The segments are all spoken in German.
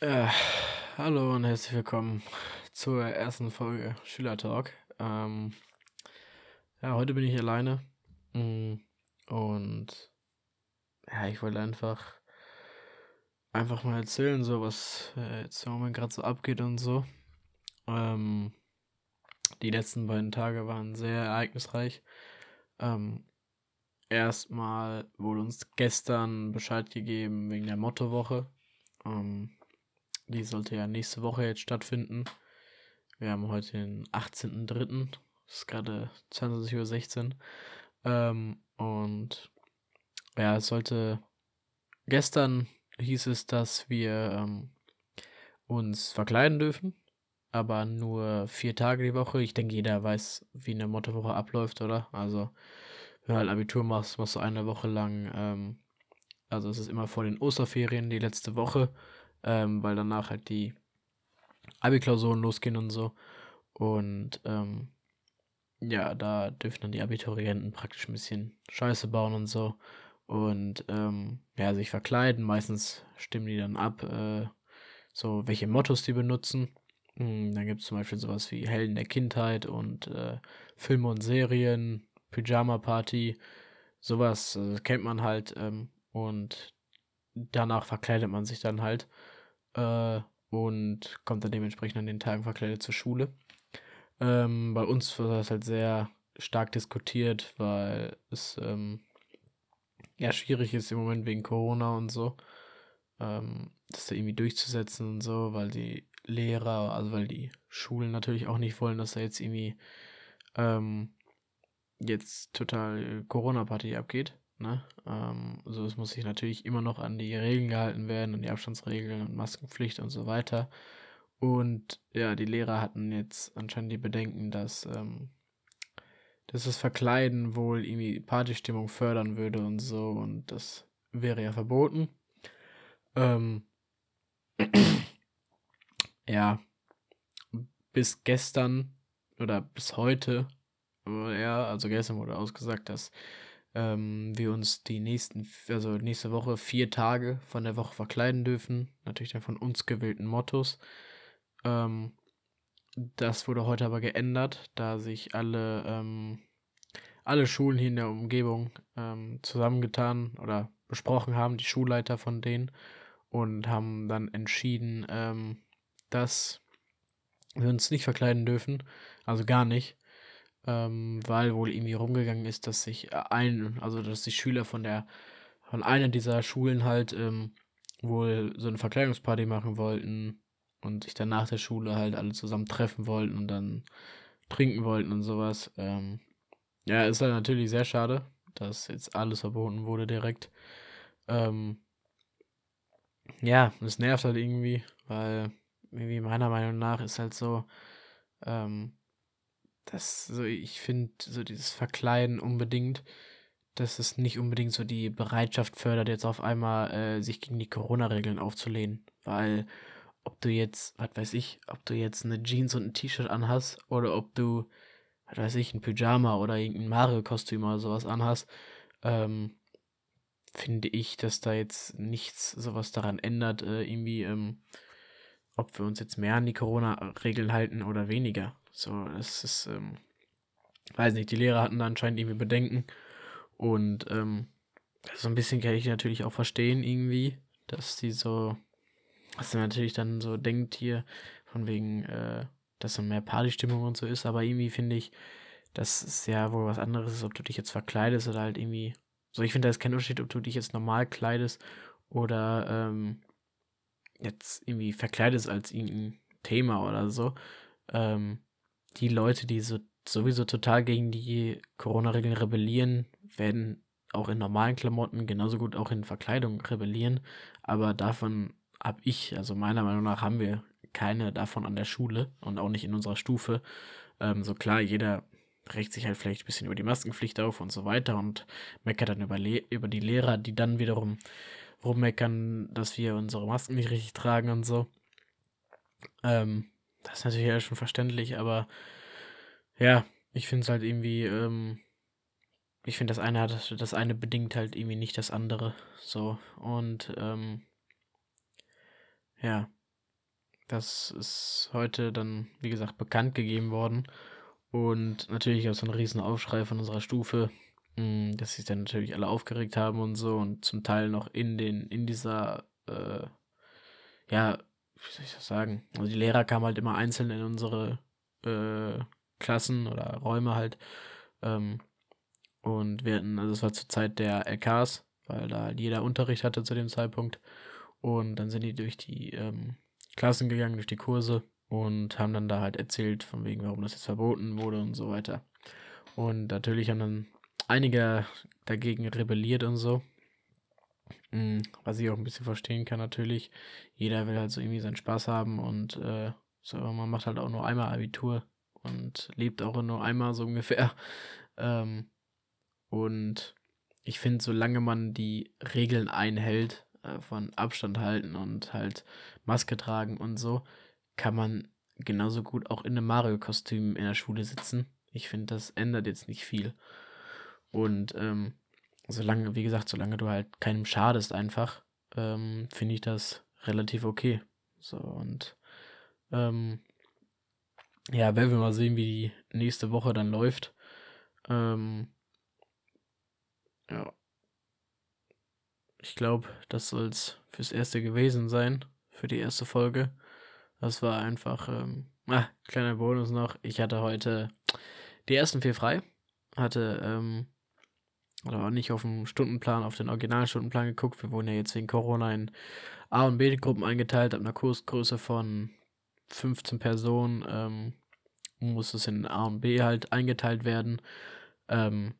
Äh, hallo und herzlich willkommen zur ersten Folge Schülertalk. Ähm, ja, heute bin ich alleine. Mm, und ja, ich wollte einfach einfach mal erzählen, so was äh, jetzt im Moment gerade so abgeht und so. Ähm, die letzten beiden Tage waren sehr ereignisreich. Ähm, erstmal wurde uns gestern Bescheid gegeben wegen der Mottowoche. Ähm, die sollte ja nächste Woche jetzt stattfinden. Wir haben heute den 18.03. Es ist gerade 20.16 Uhr. Ähm, und ja, es sollte. Gestern hieß es, dass wir ähm, uns verkleiden dürfen. Aber nur vier Tage die Woche. Ich denke, jeder weiß, wie eine Mottowoche abläuft, oder? Also, wenn du halt Abitur machst, machst du eine Woche lang. Ähm, also, es ist immer vor den Osterferien, die letzte Woche ähm, weil danach halt die Abi-Klausuren losgehen und so. Und ähm, ja, da dürfen dann die Abiturienten praktisch ein bisschen Scheiße bauen und so. Und ähm, ja, sich verkleiden. Meistens stimmen die dann ab, äh, so welche Mottos die benutzen. Mhm, dann gibt es zum Beispiel sowas wie Helden der Kindheit und äh, Filme und Serien, Pyjama Party, sowas äh, kennt man halt. Ähm, und danach verkleidet man sich dann halt äh, und kommt dann dementsprechend an den Tagen verkleidet zur Schule. Ähm, bei uns war das halt sehr stark diskutiert, weil es ähm, ja schwierig ist im Moment wegen Corona und so, ähm, das da irgendwie durchzusetzen und so, weil die Lehrer, also weil die Schulen natürlich auch nicht wollen, dass da jetzt irgendwie ähm, jetzt total Corona-Party abgeht. Ne? Ähm, also es muss sich natürlich immer noch an die Regeln gehalten werden, an die Abstandsregeln und Maskenpflicht und so weiter. Und ja, die Lehrer hatten jetzt anscheinend die Bedenken, dass, ähm, dass das Verkleiden wohl irgendwie Partystimmung fördern würde und so. Und das wäre ja verboten. Ähm, ja, bis gestern oder bis heute, ja, also gestern wurde ausgesagt, dass ähm, wir uns die nächsten, also nächste Woche vier Tage von der Woche verkleiden dürfen. Natürlich dann von uns gewählten Mottos. Ähm, das wurde heute aber geändert, da sich alle, ähm, alle Schulen hier in der Umgebung ähm, zusammengetan oder besprochen haben, die Schulleiter von denen, und haben dann entschieden, ähm, dass wir uns nicht verkleiden dürfen, also gar nicht ähm, weil wohl irgendwie rumgegangen ist, dass sich ein, also dass die Schüler von der, von einer dieser Schulen halt ähm, wohl so eine Verkleidungsparty machen wollten und sich dann nach der Schule halt alle zusammen treffen wollten und dann trinken wollten und sowas. Ähm, ja, ist halt natürlich sehr schade, dass jetzt alles verboten wurde direkt. Ähm, ja, es nervt halt irgendwie, weil irgendwie meiner Meinung nach ist halt so, ähm, das so, ich finde so dieses Verkleiden unbedingt, dass es nicht unbedingt so die Bereitschaft fördert, jetzt auf einmal äh, sich gegen die Corona-Regeln aufzulehnen. Weil ob du jetzt, was weiß ich, ob du jetzt eine Jeans und ein T-Shirt anhast oder ob du, was weiß ich, ein Pyjama oder irgendein Mario-Kostüm oder sowas anhast, ähm, finde ich, dass da jetzt nichts sowas daran ändert, äh, irgendwie, ähm, ob wir uns jetzt mehr an die Corona-Regeln halten oder weniger. So, es ist, ähm, weiß nicht, die Lehrer hatten da anscheinend irgendwie Bedenken. Und ähm, so ein bisschen kann ich natürlich auch verstehen, irgendwie, dass die so, dass er natürlich dann so denkt hier, von wegen, äh, dass so mehr Partystimmung und so ist, aber irgendwie finde ich, das ist ja wohl was anderes ist, ob du dich jetzt verkleidest oder halt irgendwie. So, ich finde, da ist kein Unterschied, ob du dich jetzt normal kleidest oder ähm, jetzt irgendwie verkleidest als irgendein Thema oder so. Ähm, die Leute, die so, sowieso total gegen die Corona-Regeln rebellieren, werden auch in normalen Klamotten, genauso gut auch in Verkleidung rebellieren. Aber davon habe ich, also meiner Meinung nach, haben wir keine davon an der Schule und auch nicht in unserer Stufe. Ähm, so klar, jeder regt sich halt vielleicht ein bisschen über die Maskenpflicht auf und so weiter und meckert dann über, Le über die Lehrer, die dann wiederum rummeckern, dass wir unsere Masken nicht richtig tragen und so. Ähm, das ist natürlich ja schon verständlich, aber ja, ich finde es halt irgendwie, ähm, ich finde das eine hat, das eine bedingt halt irgendwie nicht das andere. So. Und ähm, ja, das ist heute dann, wie gesagt, bekannt gegeben worden. Und natürlich gab es einen riesen Aufschrei von unserer Stufe, mh, dass sich dann natürlich alle aufgeregt haben und so und zum Teil noch in den, in dieser, äh, ja, wie soll ich das sagen? Also die Lehrer kamen halt immer einzeln in unsere äh, Klassen oder Räume halt. Ähm, und wir hatten, also es war zur Zeit der LKs, weil da halt jeder Unterricht hatte zu dem Zeitpunkt. Und dann sind die durch die ähm, Klassen gegangen, durch die Kurse und haben dann da halt erzählt, von wegen, warum das jetzt verboten wurde und so weiter. Und natürlich haben dann einige dagegen rebelliert und so. Hm, was ich auch ein bisschen verstehen kann, natürlich. Jeder will halt so irgendwie seinen Spaß haben und äh, so, man macht halt auch nur einmal Abitur und lebt auch nur einmal so ungefähr. Ähm, und ich finde, solange man die Regeln einhält, äh, von Abstand halten und halt Maske tragen und so, kann man genauso gut auch in einem Mario-Kostüm in der Schule sitzen. Ich finde, das ändert jetzt nicht viel. Und ähm, solange, wie gesagt, solange du halt keinem schadest einfach, ähm, finde ich das relativ okay. So und ähm, ja, werden wir mal sehen, wie die nächste Woche dann läuft. Ähm, ja. Ich glaube, das soll es fürs erste gewesen sein, für die erste Folge. Das war einfach, ähm, ah, kleiner Bonus noch. Ich hatte heute die ersten vier frei. Hatte, ähm, oder auch nicht auf dem Stundenplan, auf den Originalstundenplan geguckt. Wir wurden ja jetzt wegen Corona in A- und B-Gruppen eingeteilt, ab einer Kursgröße von 15 Personen, ähm, muss es in A und B halt eingeteilt werden. Ähm,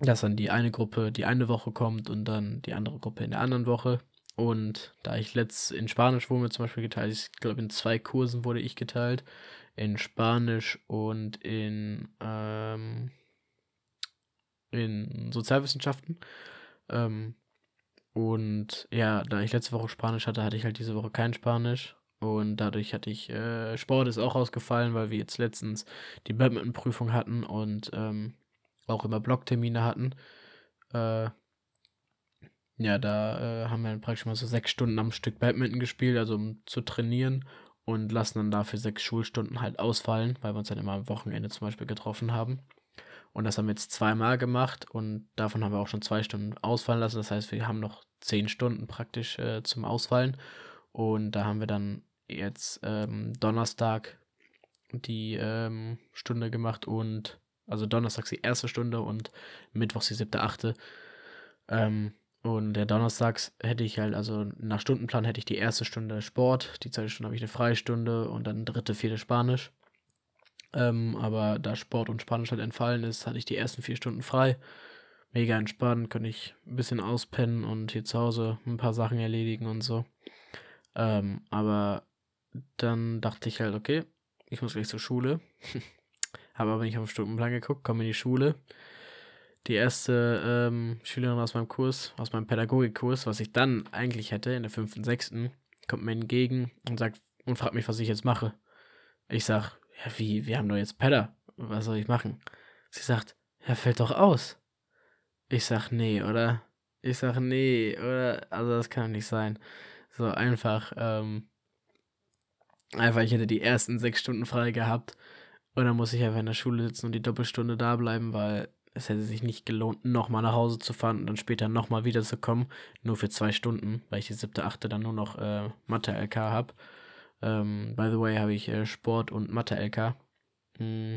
dass dann die eine Gruppe die eine Woche kommt und dann die andere Gruppe in der anderen Woche. Und da ich letzt in Spanisch wurde mir zum Beispiel geteilt, ich glaube in zwei Kursen wurde ich geteilt, in Spanisch und in, ähm, in Sozialwissenschaften. Ähm, und ja, da ich letzte Woche Spanisch hatte, hatte ich halt diese Woche kein Spanisch. Und dadurch hatte ich, äh, Sport ist auch ausgefallen, weil wir jetzt letztens die Badminton-Prüfung hatten und ähm, auch immer Blocktermine hatten. Äh, ja, da äh, haben wir dann praktisch mal so sechs Stunden am Stück Badminton gespielt, also um zu trainieren und lassen dann dafür sechs Schulstunden halt ausfallen, weil wir uns dann immer am Wochenende zum Beispiel getroffen haben. Und das haben wir jetzt zweimal gemacht und davon haben wir auch schon zwei Stunden ausfallen lassen. Das heißt, wir haben noch zehn Stunden praktisch äh, zum Ausfallen. Und da haben wir dann jetzt ähm, Donnerstag die ähm, Stunde gemacht und also Donnerstags die erste Stunde und Mittwochs die siebte, achte. Ähm, und der Donnerstags hätte ich halt, also nach Stundenplan hätte ich die erste Stunde Sport, die zweite Stunde habe ich eine Freistunde und dann dritte, vierte Spanisch. Ähm, aber da Sport und Spanisch halt entfallen ist, hatte ich die ersten vier Stunden frei. Mega entspannt, konnte ich ein bisschen auspennen und hier zu Hause ein paar Sachen erledigen und so. Ähm, aber dann dachte ich halt, okay, ich muss gleich zur Schule. Habe aber nicht auf den Stundenplan geguckt, komme in die Schule. Die erste ähm, Schülerin aus meinem Kurs, aus meinem Pädagogikkurs, was ich dann eigentlich hätte, in der fünften, sechsten, kommt mir entgegen und sagt und fragt mich, was ich jetzt mache. Ich sag, ja, wie, wir haben doch jetzt Pedder. Was soll ich machen? Sie sagt, ja, fällt doch aus. Ich sag, nee, oder? Ich sag, nee, oder? Also, das kann doch nicht sein. So einfach, ähm, einfach, ich hätte die ersten sechs Stunden frei gehabt und dann muss ich einfach in der Schule sitzen und die Doppelstunde da bleiben, weil es hätte sich nicht gelohnt, nochmal nach Hause zu fahren und dann später nochmal wiederzukommen, nur für zwei Stunden, weil ich die siebte, achte dann nur noch äh, Mathe-LK habe. Ähm, by the way habe ich äh, Sport und Mathe-LK. Mm.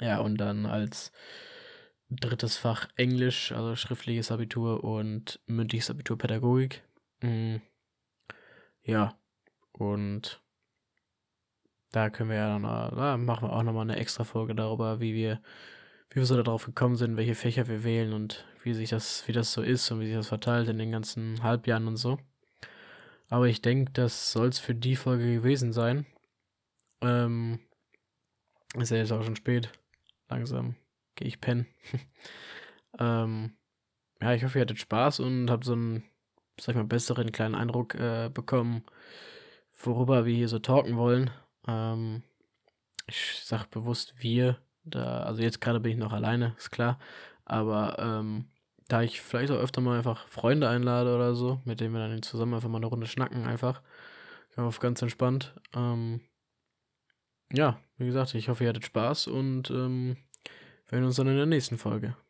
Ja, und dann als drittes Fach Englisch, also schriftliches Abitur und mündliches Abitur Pädagogik. Mm. Ja, und da können wir ja dann, da machen wir auch nochmal eine extra Folge darüber, wie wir, wie wir so darauf gekommen sind, welche Fächer wir wählen und wie sich das, wie das so ist und wie sich das verteilt in den ganzen Halbjahren und so. Aber ich denke, das soll es für die Folge gewesen sein. Ähm, ist ja jetzt auch schon spät. Langsam gehe ich pennen. ähm, ja, ich hoffe, ihr hattet Spaß und habt so einen, sag ich mal, besseren kleinen Eindruck äh, bekommen, worüber wir hier so talken wollen. Ähm, ich sag bewusst wir, da, also jetzt gerade bin ich noch alleine, ist klar. Aber ähm, da ich vielleicht auch öfter mal einfach Freunde einlade oder so, mit denen wir dann zusammen einfach mal eine Runde schnacken, einfach, Auf ganz entspannt. Ähm, ja, wie gesagt, ich hoffe, ihr hattet Spaß und ähm, wir sehen uns dann in der nächsten Folge.